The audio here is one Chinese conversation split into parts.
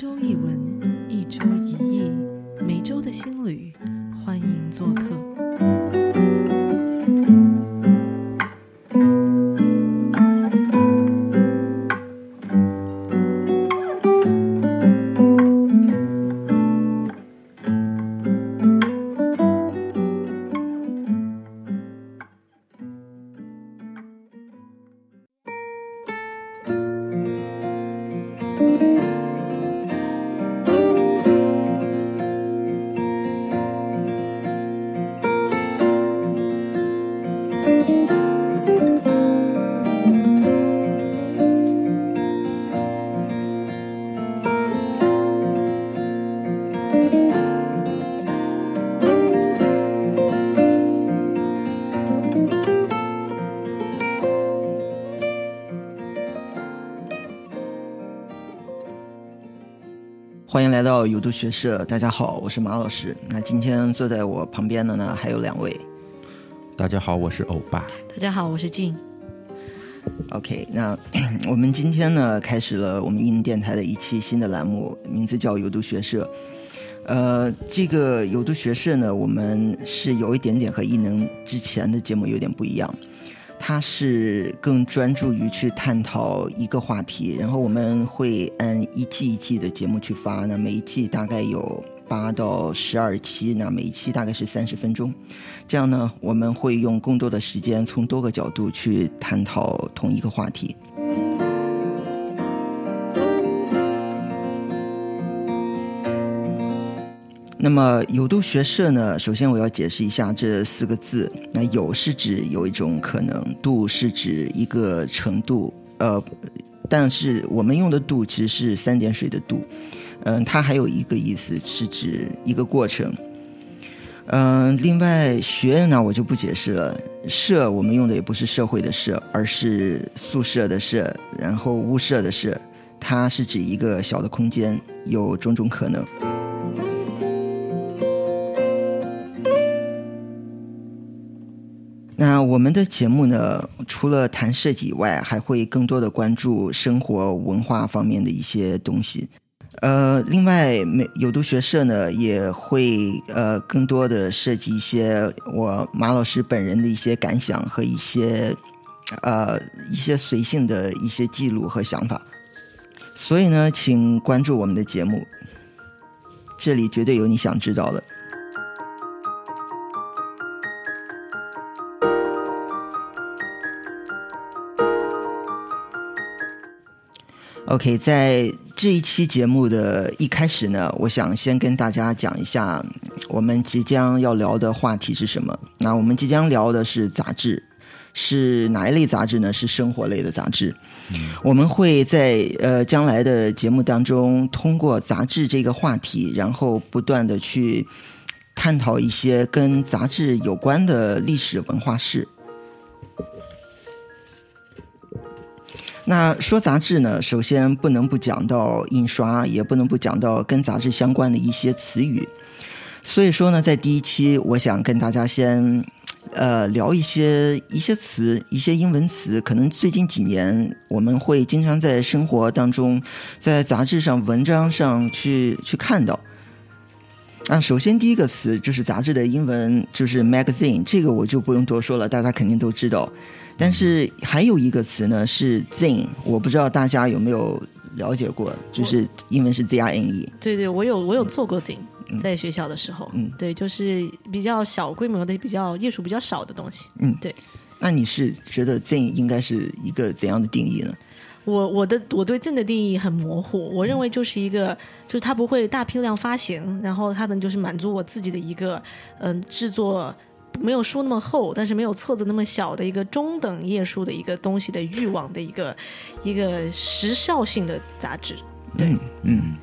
周一文，一周一译，每周的新旅，欢迎来到有度学社，大家好，我是马老师。那今天坐在我旁边的呢还有两位。大家好，我是欧巴。大家好，我是静。OK，那我们今天呢开始了我们音电台的一期新的栏目，名字叫有度学社。呃，这个有度学社呢，我们是有一点点和艺能之前的节目有点不一样，它是更专注于去探讨一个话题，然后我们会按一季一季的节目去发，那每一季大概有八到十二期，那每一期大概是三十分钟。这样呢，我们会用更多的时间从多个角度去探讨同一个话题。那么有度学社呢？首先我要解释一下这四个字。那有是指有一种可能，度是指一个程度，呃，但是我们用的度其实是三点水的度。嗯，它还有一个意思是指一个过程。嗯，另外学呢我就不解释了。社我们用的也不是社会的社，而是宿舍的舍，然后屋舍的舍，它是指一个小的空间，有种种可能。我们的节目呢，除了谈设计以外，还会更多的关注生活文化方面的一些东西。呃，另外，美有毒学社呢也会呃更多的涉及一些我马老师本人的一些感想和一些呃一些随性的一些记录和想法。所以呢，请关注我们的节目，这里绝对有你想知道的。OK，在这一期节目的一开始呢，我想先跟大家讲一下我们即将要聊的话题是什么。那我们即将聊的是杂志，是哪一类杂志呢？是生活类的杂志。我们会在呃将来的节目当中，通过杂志这个话题，然后不断的去探讨一些跟杂志有关的历史文化史。那说杂志呢，首先不能不讲到印刷，也不能不讲到跟杂志相关的一些词语。所以说呢，在第一期，我想跟大家先呃聊一些一些词，一些英文词，可能最近几年我们会经常在生活当中，在杂志上、文章上去去看到。啊，首先第一个词就是杂志的英文就是 magazine，这个我就不用多说了，大家肯定都知道。但是还有一个词呢是 zine，我不知道大家有没有了解过，就是英文是 z i n e。对对，我有我有做过 zine，在学校的时候，嗯对，就是比较小规模的、比较页数比较少的东西。嗯，对。那你是觉得 zine 应该是一个怎样的定义呢？我我的我对 zine 的定义很模糊，我认为就是一个，就是它不会大批量发行，然后它能就是满足我自己的一个，嗯、制作没有书那么厚，但是没有册子那么小的一个中等页数的一个东西的欲望的一个一个时效性的杂志。对。嗯。嗯，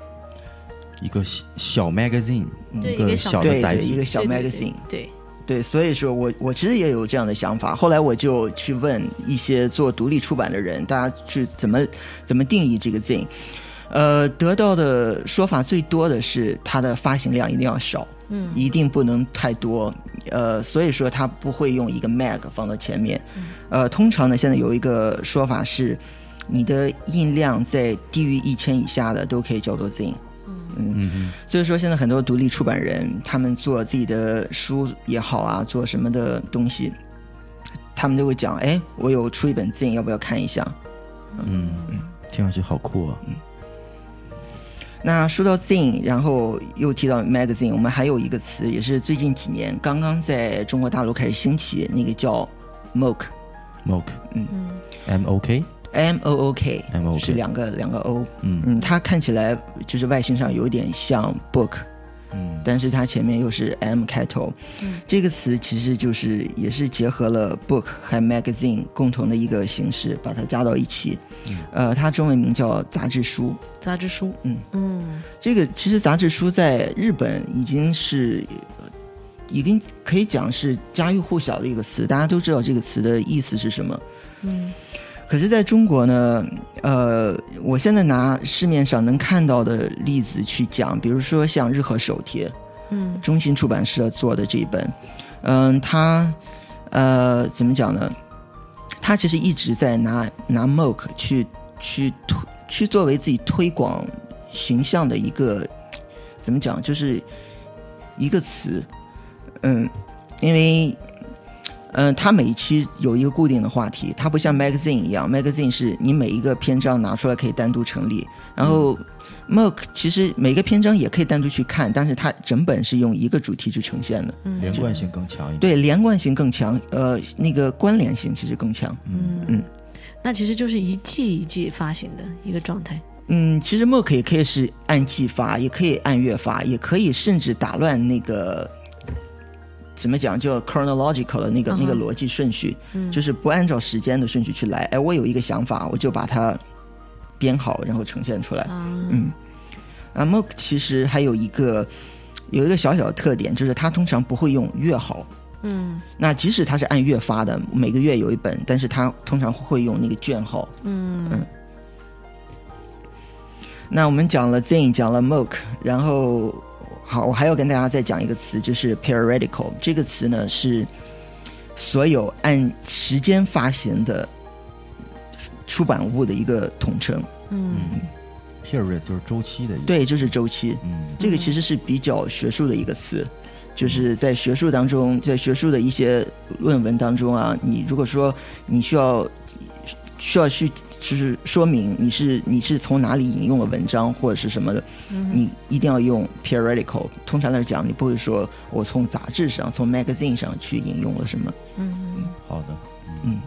一个小小 magazine，一个对一个小对对，小的载体一。个小对对。magazine。对，对，所以说我我其实也有这样的想法，后来我就去问一些做独立出版的人，大家去怎么怎么定义这个 zine，呃，得到的说法最多的是它的发行量一定要少，嗯。一定不能太多，呃，所以说它不会用一个 mag 放到前面，呃，通常呢，现在有一个说法是，你的印量在低于一千以下的都可以叫做 zine，嗯。嗯。所以说现在很多独立出版人，他们做自己的书也好啊，做什么的东西，他们都会讲，哎，我有出一本 zine，要不要看一下？嗯。嗯，听上去好酷啊！那说到 zine，然后又提到 magazine，我们还有一个词，也是最近几年刚刚在中国大陆开始兴起，那个叫 mook。Mock 嗯。M O K M O O K M O 是两个两个 O，嗯。嗯，它看起来就是外形上有点像 book，嗯但是它前面又是 M 开头，嗯这个词其实就是也是结合了 book 和 magazine 共同的一个形式，把它加到一起。嗯呃，它中文名叫杂志书。杂志书，嗯嗯这个其实杂志书在日本已经是。呃已经可以讲是家喻户晓的一个词，大家都知道这个词的意思是什么。嗯可是在中国呢，呃，我现在拿市面上能看到的例子去讲，比如说像日和手帖，嗯中信出版社做的这一本，嗯，它呃怎么讲呢？它其实一直在拿拿 MOOC 去去推去作为自己推广形象的一个怎么讲，就是一个词，嗯，因为。嗯，它每一期有一个固定的话题，它不像 magazine 一样，magazine 是你每一个篇章拿出来可以单独成立，然后 MOOC 其实每个篇章也可以单独去看，但是它整本是用一个主题去呈现的，嗯连贯性更强一点。对，连贯性更强，呃，那个关联性其实更强。嗯嗯那其实就是一季一季发行的一个状态。嗯，其实 MOOC 也可以是按季发，也可以按月发，也可以甚至打乱那个怎么讲，就 chronological 的那个、那个逻辑顺序，嗯就是不按照时间的顺序去来。哎，我有一个想法，我就把它编好，然后呈现出来。啊，嗯，啊，MOOC 其实还有一个有一个小小的特点，就是它通常不会用月号。嗯那即使它是按月发的，每个月有一本，但是它通常会用那个卷号。嗯嗯那我们讲了 zine，讲了 MOOC，然后好，我还要跟大家再讲一个词，就是 periodical。这个词呢是所有按时间发行的出版物的一个统称。嗯嗯，period 就是周期的意思。，对，就是周期。嗯这个其实是比较学术的一个词，就是在学术当中，在学术的一些论文当中啊，你如果说你需要需要去就是说明你是你是从哪里引用了文章或者是什么的，嗯你一定要用 periodical。通常来讲，你不会说我从杂志上、从 magazine 上去引用了什么，嗯好的。嗯。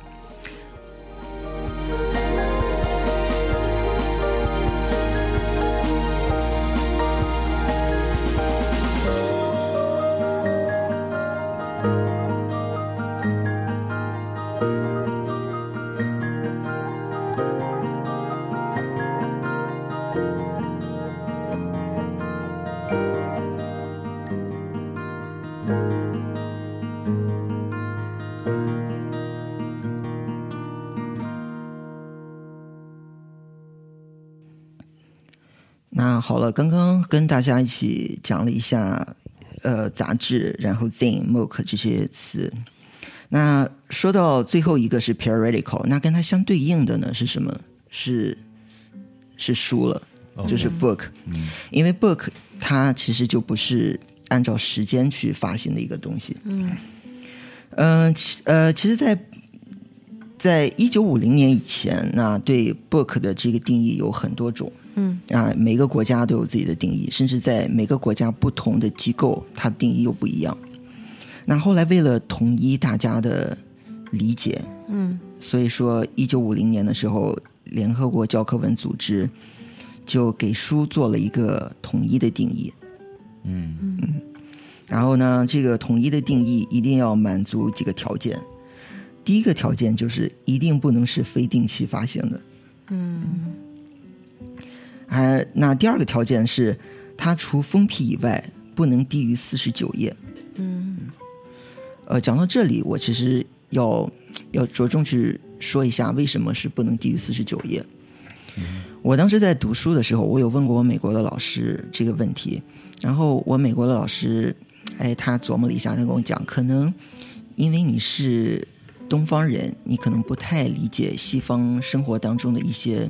好了，刚刚跟大家一起讲了一下，呃，杂志，然后 zine、MOOC 这些词。那说到最后一个是 periodical，那跟它相对应的呢是什么？是是书了，就是 book。嗯因为 book 它其实就不是按照时间去发行的一个东西。嗯嗯，其呃，其实在，在一九五零年以前，那对 book 的这个定义有很多种嗯啊，每个国家都有自己的定义，甚至在每个国家不同的机构，它定义又不一样。那后来为了统一大家的理解，嗯所以说一九五零年的时候，联合国教科文组织就给书做了一个统一的定义。嗯然后呢，这个统一的定义一定要满足几个条件。第一个条件就是一定不能是非定期发行的。嗯还那第二个条件是，它除封皮以外不能低于四十九页。嗯呃，讲到这里，我其实要要着重去说一下为什么是不能低于四十九页。我当时在读书的时候，我有问过我美国的老师这个问题，然后我美国的老师，哎，他琢磨了一下，他跟我讲，可能因为你是东方人，你可能不太理解西方生活当中的一些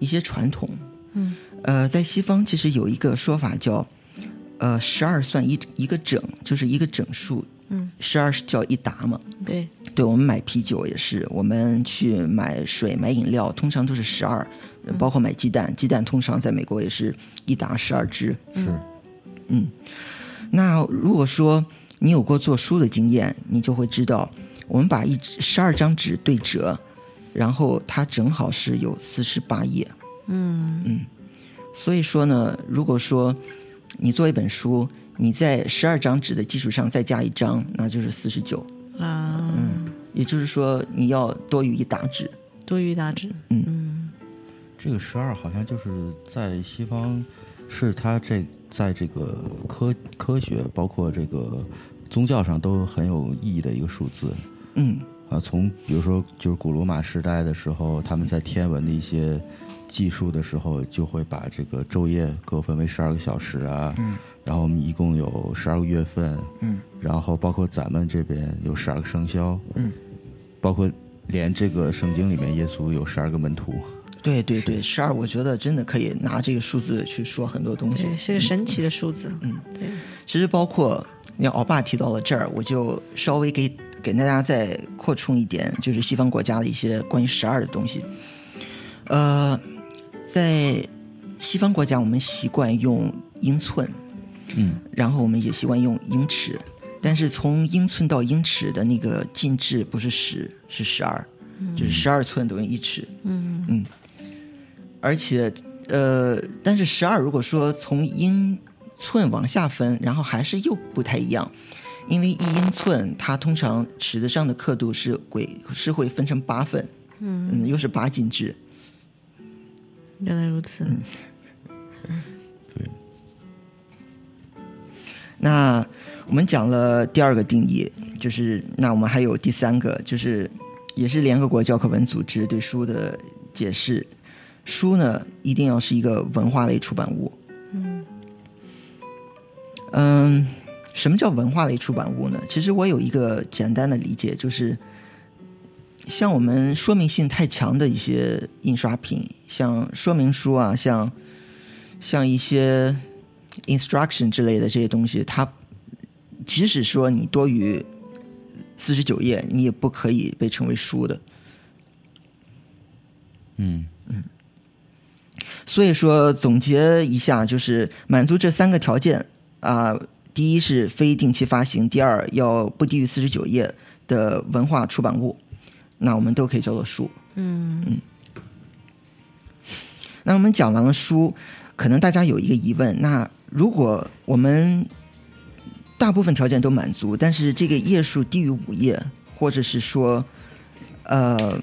一些传统。嗯呃，在西方其实有一个说法叫，呃，十二算一一个整，就是一个整数。嗯，十二是叫一打嘛。对，对，我们买啤酒也是，我们去买水、买饮料，通常都是十二，包括买鸡蛋，鸡蛋通常在美国也是一打十二只。是，嗯，那如果说你有过做书的经验，你就会知道，我们把一十二张纸对折，然后它正好是有四十八页。嗯嗯，所以说呢，如果说你做一本书，你在十二张纸的基础上再加一张，那就是四十九。啊，嗯也就是说，你要多于一沓纸。多余大致。嗯嗯这个十二好像就是在西方，是它这在这个科科学包括这个宗教上都很有意义的一个数字。嗯啊，从比如说就是古罗马时代的时候，他们在天文的一些技术的时候，就会把这个昼夜各分为十二个小时啊，嗯然后我们一共有十二个月份，嗯然后包括咱们这边有十二个生肖，嗯，包括连这个圣经里面耶稣有十二个门徒，对对对，十二，我觉得真的可以拿这个数字去说很多东西对，。是个神奇的数字。嗯，对，其实包括你看，欧爸提到了这儿，我就稍微给给大家再扩充一点，就是西方国家的一些关于十二的东西。呃，在西方国家，我们习惯用英寸，嗯，然后我们也习惯用英尺，但是从英寸到英尺的那个进制不是十，是十二，就是十二寸等于一尺。嗯。嗯，而且呃，但是十二如果说从英寸往下分，然后还是又不太一样，因为一英寸它通常尺子上的刻度是会是会分成八份，嗯，嗯，又是八进制，原来如此。嗯。对，那我们讲了第二个定义，就是那我们还有第三个，就是也是联合国教科文组织对书的解释，书呢一定要是一个文化类出版物。嗯。嗯，什么叫文化类出版物呢？其实我有一个简单的理解，就是像我们说明性太强的一些印刷品，像说明书啊，像像一些 instruction 之类的这些东西，它即使说你多于四十九页，你也不可以被称为书的。嗯嗯所以说，总结一下，就是满足这三个条件啊、第一是非定期发行，第二要不低于四十九页的文化出版物，那我们都可以叫做书。嗯嗯那我们讲完了书，可能大家有一个疑问：那如果我们大部分条件都满足，但是这个页数低于五页，或者是说，呃，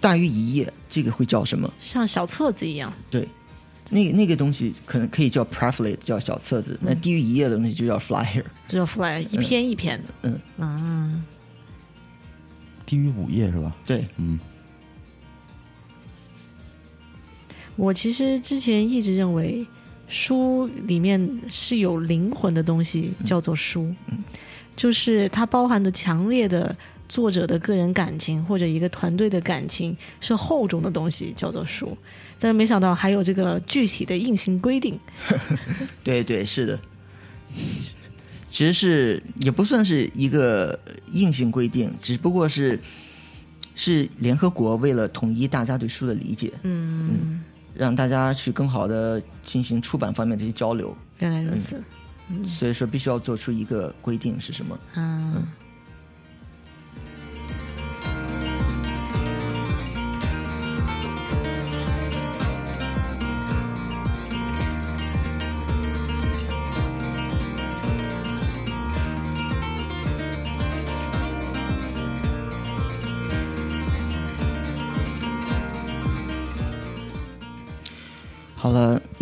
大于一页，这个会叫什么？像小册子一样。对，那个那个东西可能可以叫 pamphlet，叫小册子。那低于一页的东西就叫 flyer。就叫 flyer，一篇一篇的。嗯啊，低于五页是吧？对，嗯我其实之前一直认为，书里面是有灵魂的东西，叫做书，就是它包含的强烈的作者的个人感情或者一个团队的感情是厚重的东西，叫做书。但是没想到还有这个具体的硬性规定。对对，是的。其实是也不算是一个硬性规定，只不过是是联合国为了统一大家对书的理解，嗯，让大家去更好的进行出版方面的一些交流，原来如此。所以说必须要做出一个规定是什么？啊，好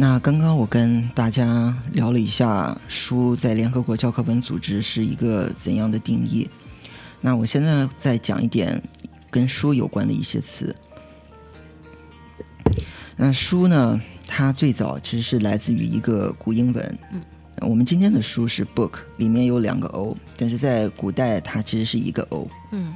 那刚刚我跟大家聊了一下书在联合国教科文组织是一个怎样的定义。那我现在再讲一点跟书有关的一些词。那书呢，它最早其实是来自于一个古英文。嗯我们今天的书是 book，里面有两个 o，但是在古代它其实是一个 o。嗯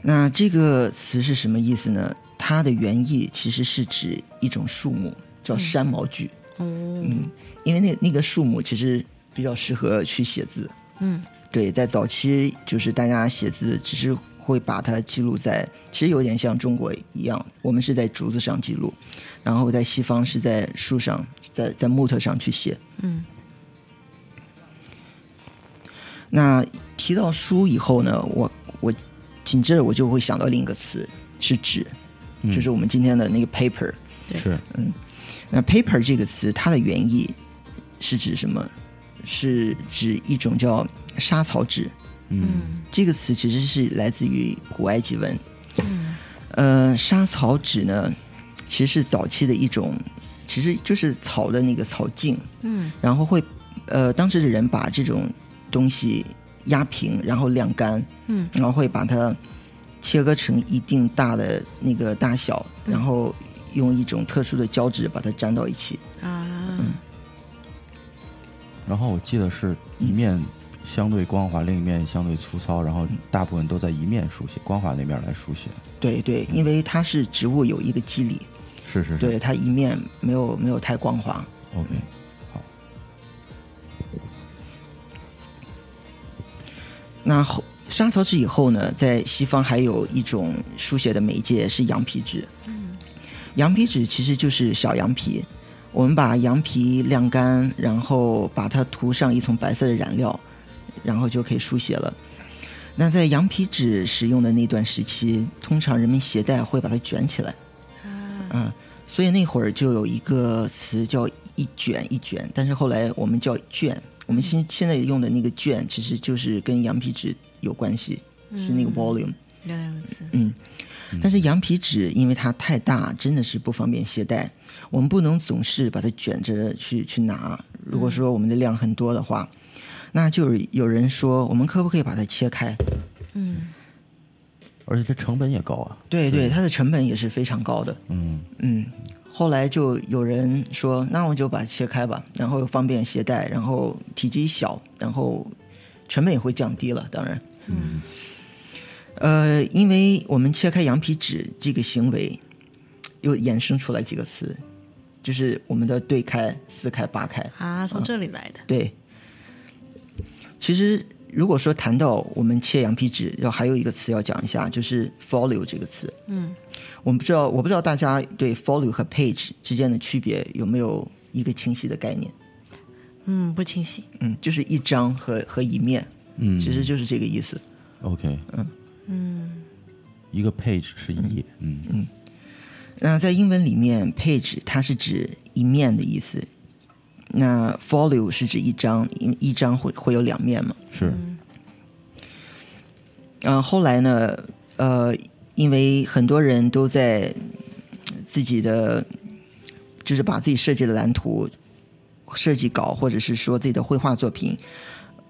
那这个词是什么意思呢？它的原意其实是指一种树木，叫山毛榉。哦，嗯，因为那那个树木其实比较适合去写字。嗯对，在早期就是大家写字只是会把它记录在，其实有点像中国一样，我们是在竹子上记录，然后在西方是在树上，在在木头上去写。嗯那提到书以后呢，我我紧接着我就会想到另一个词是纸，嗯就是我们今天的那个 paper。对是那 paper 这个词，它的原意是指什么？是指一种叫莎草纸。嗯这个词其实是来自于古埃及文。嗯呃，莎草纸呢，其实是早期的一种，其实就是草的那个草茎，嗯然后会，呃，当时的人把这种东西压平，然后晾干，嗯然后会把它切割成一定大的那个大小，嗯然后用一种特殊的胶纸把它粘到一起。啊然后我记得是一面相对光滑，另一面相对粗糙，然后大部分都在一面书写，光滑那面来书写。对对，因为它是植物有一个肌理，是是是，对它一面没有没有太光滑。，OK，好，那后沙草纸以后呢，在西方还有一种书写的媒介是羊皮纸。羊皮纸其实就是小羊皮，我们把羊皮晾干，然后把它涂上一层白色的染料，然后就可以书写了。那在羊皮纸使用的那段时期，通常人们携带会把它卷起来，啊嗯，所以那会儿就有一个词叫一卷一卷，但是后来我们叫卷。我们现现在用的那个卷，其实就是跟羊皮纸有关系，是那个 volume。原来如此。嗯，但是羊皮纸因为它太大，真的是不方便携带。我们不能总是把它卷着去去拿。如果说我们的量很多的话，那就是有人说，我们可不可以把它切开？嗯而且它成本也高啊。对对，它的成本也是非常高的。嗯嗯，后来就有人说，那我就把它切开吧，然后方便携带，然后体积小，然后成本也会降低了。当然，嗯呃，因为我们切开羊皮纸这个行为，又衍生出来几个词，就是我们的对开、撕开、扒开。啊，从这里来的。对，其实如果说谈到我们切羊皮纸，要还有一个词要讲一下，就是 “follow” 这个词。嗯我们不知道，我不知道大家对 “follow” 和 page 之间的区别有没有一个清晰的概念？嗯，不清晰。嗯，就是一张和和一面，嗯，其实就是这个意思。OK，嗯一个 page 是一页，嗯。那在英文里面，page 它是指一面的意思，那 folio 是指一张，一一张会会有两面嘛？是，嗯、后来呢，呃，因为很多人都在自己的，就是把自己设计的蓝图、设计稿，或者是说自己的绘画作品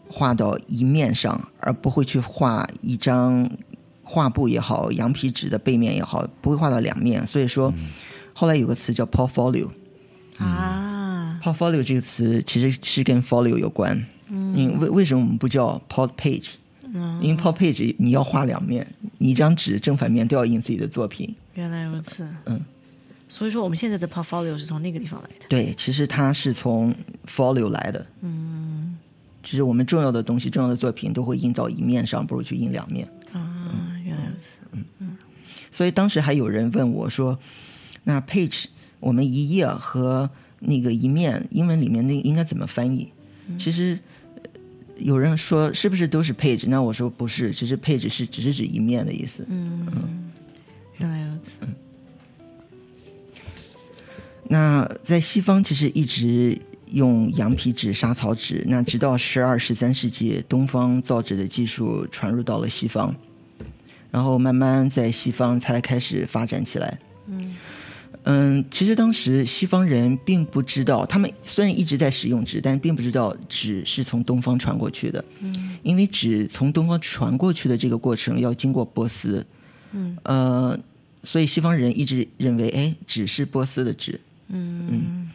画到一面上，而不会去画一张画布也好，羊皮纸的背面也好，不会画到两面。所以说，后来有个词叫 portfolio。啊 portfolio 这个词其实是跟 folio 有关。嗯，为为什么我们不叫 port page？嗯，因为 port page 你要画两面，你一张纸正反面都要印自己的作品。原来如此。嗯，所以说我们现在的 portfolio 是从那个地方来的。对，其实它是从 folio 来的。嗯就是我们重要的东西、重要的作品都会印到一面上，不如去印两面。啊，原来如此。所以当时还有人问我说：“那 page 我们一页和那个一面，英文里面那应该怎么翻译？”其实呃有人说是不是都是 page？那我说不是，其实 page 是只是指一面的意思。嗯，原来如此。那在西方其实一直用羊皮纸、莎草纸，那直到十二、十三世纪，东方造纸的技术传入到了西方，然后慢慢在西方才开始发展起来。嗯嗯，其实当时西方人并不知道，他们虽然一直在使用纸，但并不知道纸是从东方传过去的。嗯因为纸从东方传过去的这个过程要经过波斯，嗯呃，所以西方人一直认为，哎，纸是波斯的纸。嗯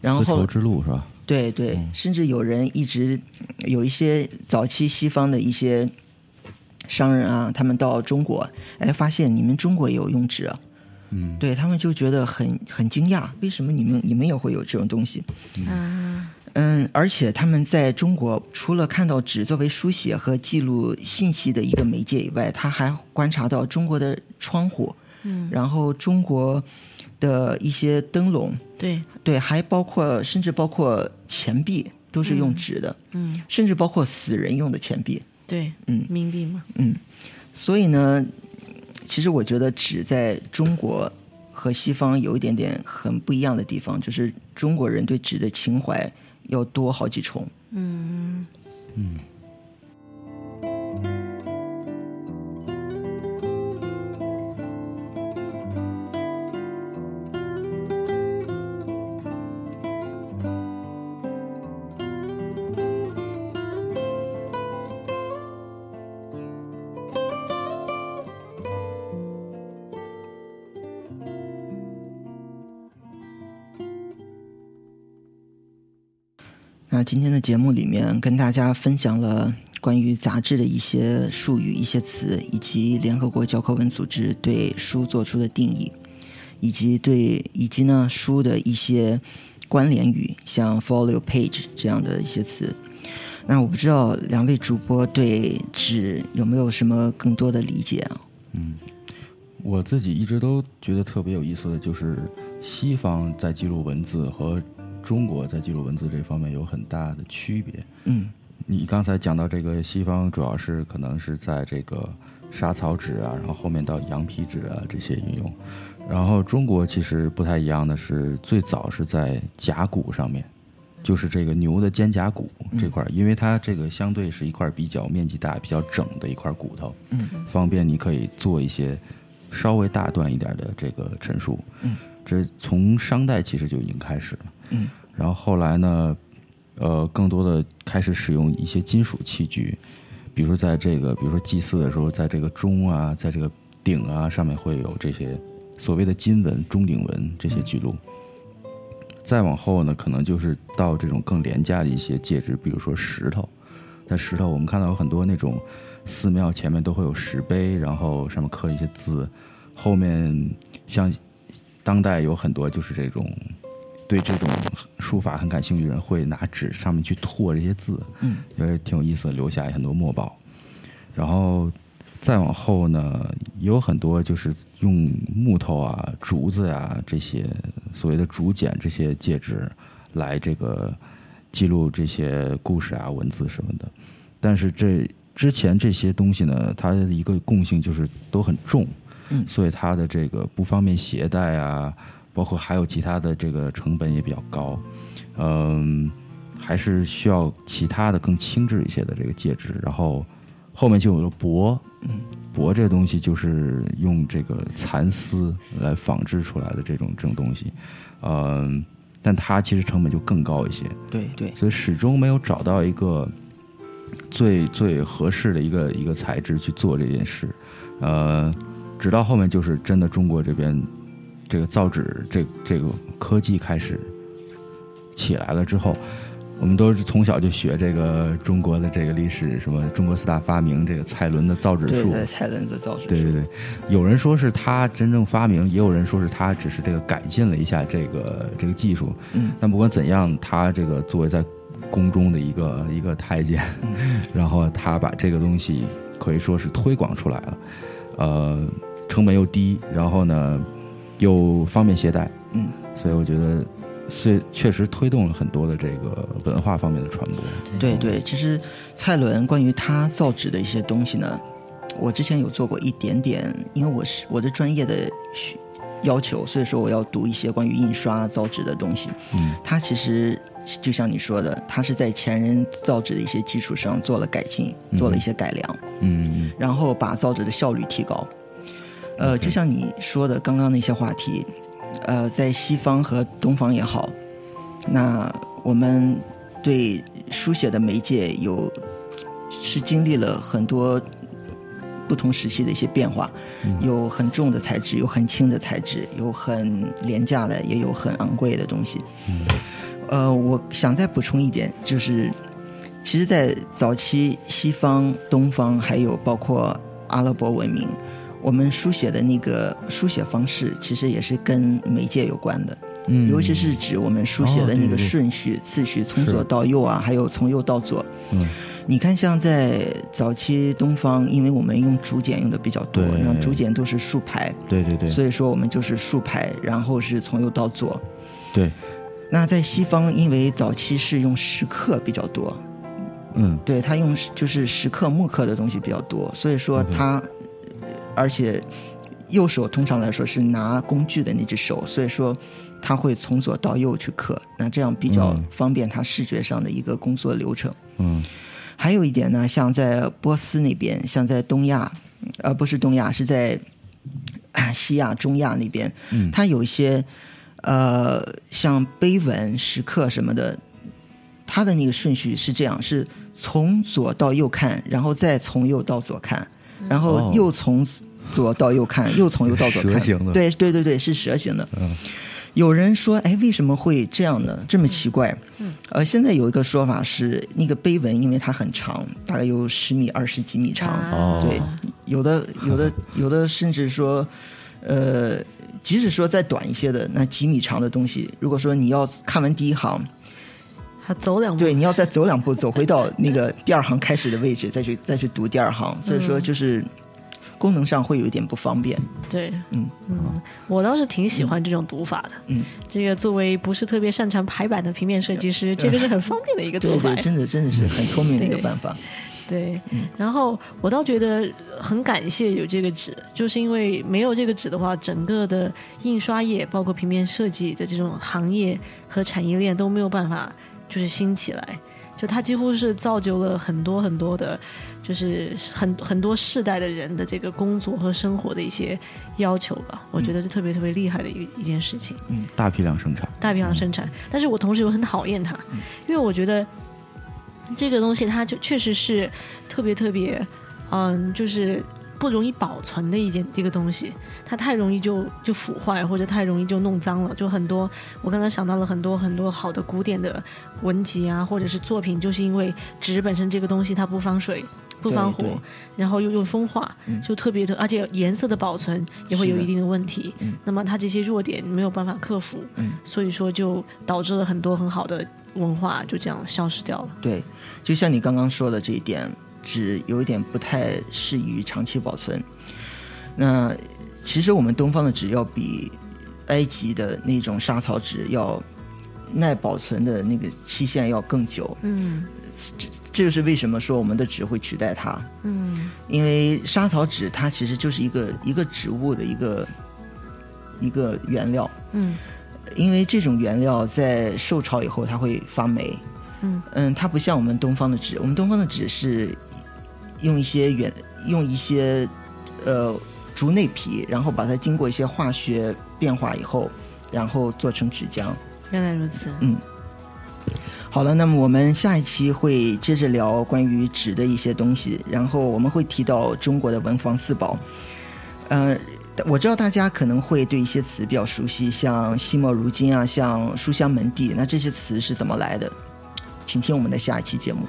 然后丝绸之路是吧？对对，甚至有人一直有一些早期西方的一些商人啊，他们到中国，哎，发现你们中国也有用纸啊，嗯，对他们就觉得很很惊讶，为什么你们你们也会有这种东西？嗯，嗯，而且他们在中国除了看到纸作为书写和记录信息的一个媒介以外，他还观察到中国的窗户，嗯，然后中国的一些灯笼，对，对，还包括甚至包括钱币都是用纸的，嗯，甚至包括死人用的钱币。对，嗯。冥币嘛，嗯，所以呢，其实我觉得纸在中国和西方有一点点很不一样的地方，就是中国人对纸的情怀要多好几重。嗯。那今天的节目里面跟大家分享了关于杂志的一些术语、一些词，以及联合国教科文组织对书做出的定义，以及对以及呢书的一些关联语，像 folio page 这样的一些词。那我不知道两位主播对纸有没有什么更多的理解啊？嗯我自己一直都觉得特别有意思的就是西方在记录文字和中国在记录文字这方面有很大的区别。嗯你刚才讲到这个西方主要是可能是在这个沙草纸啊，然后后面到羊皮纸啊这些应用，然后中国其实不太一样的是，最早是在甲骨上面，就是这个牛的肩胛骨这块儿，因为它这个相对是一块比较面积大、比较整的一块骨头，嗯方便你可以做一些稍微大段一点的这个陈述。嗯，这从商代其实就已经开始了。嗯，然后后来呢，呃，更多的开始使用一些金属器具，比如在这个，比如说祭祀的时候，在这个钟啊，在这个鼎啊上面会有这些所谓的金文、钟鼎文这些记录。再往后呢，可能就是到这种更廉价的一些介质，比如说石头。在石头，我们看到有很多那种寺庙前面都会有石碑，然后上面刻一些字。后面像当代有很多就是这种对这种书法很感兴趣的人，会拿纸上面去拓这些字，嗯，觉得挺有意思的，留下很多墨宝。然后再往后呢，也有很多就是用木头啊、竹子啊这些所谓的竹简这些介质来这个记录这些故事啊、文字什么的。但是这之前这些东西呢，它的一个共性就是都很重，嗯所以它的这个不方便携带啊，包括还有其他的这个成本也比较高，嗯，还是需要其他的更轻质一些的这个介质，然后后面就有了帛，嗯，帛这个东西就是用这个蚕丝来纺织出来的这种这种东西，嗯，但它其实成本就更高一些，对对，所以始终没有找到一个最最合适的一个一个材质去做这件事，呃，直到后面就是真的中国这边这个造纸这这个科技开始起来了之后，我们都是从小就学这个中国的这个历史，什么中国四大发明，这个蔡伦的造纸术，对对，蔡伦的造纸术，对对对，有人说是他真正发明，也有人说是他只是这个改进了一下这个这个技术。嗯但不管怎样，他这个作为在宫中的一个一个太监，嗯 然后他把这个东西可以说是推广出来了，呃，成本又低，然后呢又方便携带，嗯，所以我觉得是确实推动了很多的这个文化方面的传播。对对，其实蔡伦关于他造纸的一些东西呢，我之前有做过一点点，因为我是我的专业的需要求，所以说我要读一些关于印刷造纸的东西。嗯，他其实就像你说的，他是在前人造纸的一些基础上做了改进，做了一些改良，嗯然后把造纸的效率提高。呃，就像你说的刚刚那些话题，呃，在西方和东方也好，那我们对书写的媒介有是经历了很多不同时期的一些变化，有很重的材质，有很轻的材质，有很廉价的，也有很昂贵的东西。呃，我想再补充一点，就是其实，在早期西方、东方，还有包括阿拉伯文明，我们书写的那个书写方式，其实也是跟媒介有关的，嗯，尤其是指我们书写的那个顺序、次序，从左到右啊，还有从右到左。嗯，你看，像在早期东方，因为我们用竹简用的比较多，那竹简都是竖排，对对对，所以说我们就是竖排，然后是从右到左。对。那在西方，因为早期是用石刻比较多，嗯，对他用就是石刻木刻的东西比较多，所以说他，而且右手通常来说是拿工具的那只手，所以说他会从左到右去刻，那这样比较方便他视觉上的一个工作流程。嗯，还有一点呢，像在波斯那边，像在东亚，呃，不是东亚，是在西亚、中亚那边，嗯，它有一些。呃，像碑文、石刻什么的，它的那个顺序是这样：是从左到右看，然后再从右到左看，然后又从左到右看，又从右到左看。蛇形的。对对对对，是蛇形的。嗯。有人说：“哎，为什么会这样呢？这么奇怪？”嗯。呃，现在有一个说法是，那个碑文因为它很长，大概有十米、二十几米长。哦。对，有的有的 有的甚至说，呃。即使说再短一些的那几米长的东西，如果说你要看完第一行，还走两步，对，你要再走两步，走回到那个第二行开始的位置，再去再去读第二行，所以说就是功能上会有一点不方便。对，嗯嗯，我倒是挺喜欢这种读法的。嗯，这个作为不是特别擅长排版的平面设计师，这个是很方便的一个做法，真的真的是很聪明的一个办法。对，然后我倒觉得很感谢有这个纸，就是因为没有这个纸的话，整个的印刷业，包括平面设计的这种行业和产业链都没有办法就是兴起来。就它几乎是造就了很多很多的，就是很很多世代的人的这个工作和生活的一些要求吧。我觉得是特别特别厉害的一一件事情。嗯，大批量生产，大批量生产，但是我同时又很讨厌它，因为我觉得。这个东西它就确实是特别特别，嗯，就是不容易保存的一件这个东西，它太容易就就腐坏或者太容易就弄脏了。就很多，我刚刚想到了很多很多好的古典的文集啊，或者是作品，就是因为纸本身这个东西它不防水、不防火，然后又又风化，就特别的，而且颜色的保存也会有一定的问题。那么它这些弱点没有办法克服，所以说就导致了很多很好的。文化就这样消失掉了。对，就像你刚刚说的这一点，纸有一点不太适于长期保存。那其实我们东方的纸要比埃及的那种沙草纸要耐保存的那个期限要更久。嗯，这这就是为什么说我们的纸会取代它。嗯，因为沙草纸它其实就是一个一个植物的一个一个原料。嗯。因为这种原料在受潮以后，它会发霉。嗯嗯，它不像我们东方的纸，我们东方的纸是用一些原用一些呃竹内皮，然后把它经过一些化学变化以后，然后做成纸浆。原来如此。嗯，好了，那么我们下一期会接着聊关于纸的一些东西，然后我们会提到中国的文房四宝。嗯。我知道大家可能会对一些词比较熟悉，像“惜墨如金”啊，像“书香门第”，那这些词是怎么来的？请听我们的下一期节目。